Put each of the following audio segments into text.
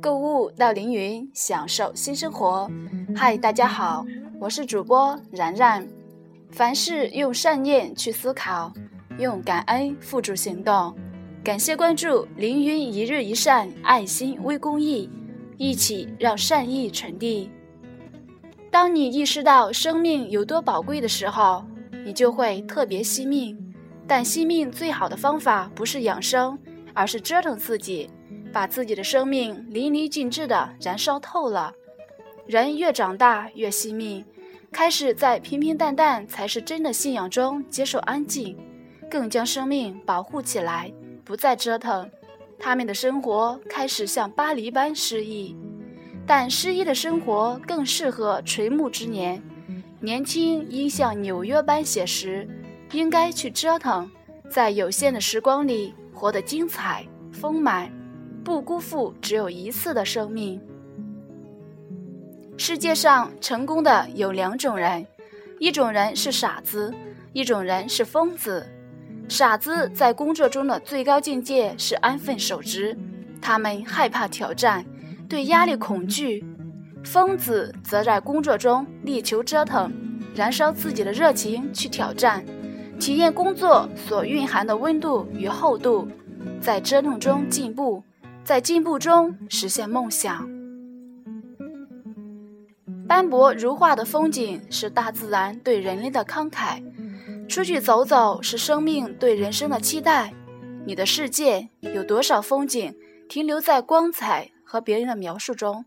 购物到凌云，享受新生活。嗨，大家好，我是主播然然。凡事用善念去思考，用感恩付诸行动。感谢关注凌云一日一善爱心微公益，一起让善意传递。当你意识到生命有多宝贵的时候，你就会特别惜命。但惜命最好的方法不是养生，而是折腾自己。把自己的生命淋漓尽致地燃烧透了。人越长大越惜命，开始在平平淡淡才是真的信仰中接受安静，更将生命保护起来，不再折腾。他们的生活开始像巴黎般诗意，但诗意的生活更适合垂暮之年。年轻应像纽约般写实，应该去折腾，在有限的时光里活得精彩丰满。不辜负只有一次的生命。世界上成功的有两种人，一种人是傻子，一种人是疯子。傻子在工作中的最高境界是安分守职，他们害怕挑战，对压力恐惧；疯子则在工作中力求折腾，燃烧自己的热情去挑战，体验工作所蕴含的温度与厚度，在折腾中进步。在进步中实现梦想。斑驳如画的风景是大自然对人类的慷慨，出去走走是生命对人生的期待。你的世界有多少风景停留在光彩和别人的描述中？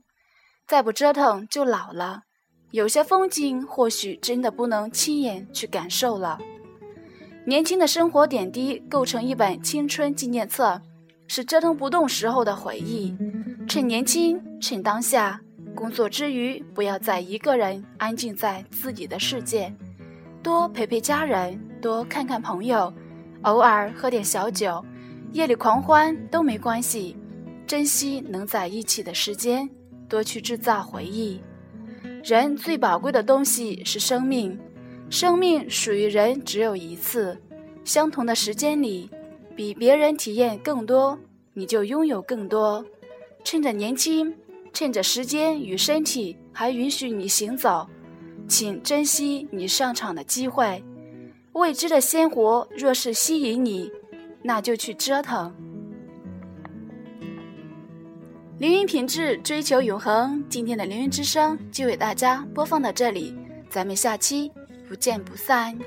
再不折腾就老了。有些风景或许真的不能亲眼去感受了。年轻的生活点滴构成一本青春纪念册。是折腾不动时候的回忆。趁年轻，趁当下，工作之余不要再一个人安静在自己的世界，多陪陪家人，多看看朋友，偶尔喝点小酒，夜里狂欢都没关系。珍惜能在一起的时间，多去制造回忆。人最宝贵的东西是生命，生命属于人只有一次，相同的时间里。比别人体验更多，你就拥有更多。趁着年轻，趁着时间与身体还允许你行走，请珍惜你上场的机会。未知的鲜活若是吸引你，那就去折腾。凌云品质，追求永恒。今天的凌云之声就为大家播放到这里，咱们下期不见不散。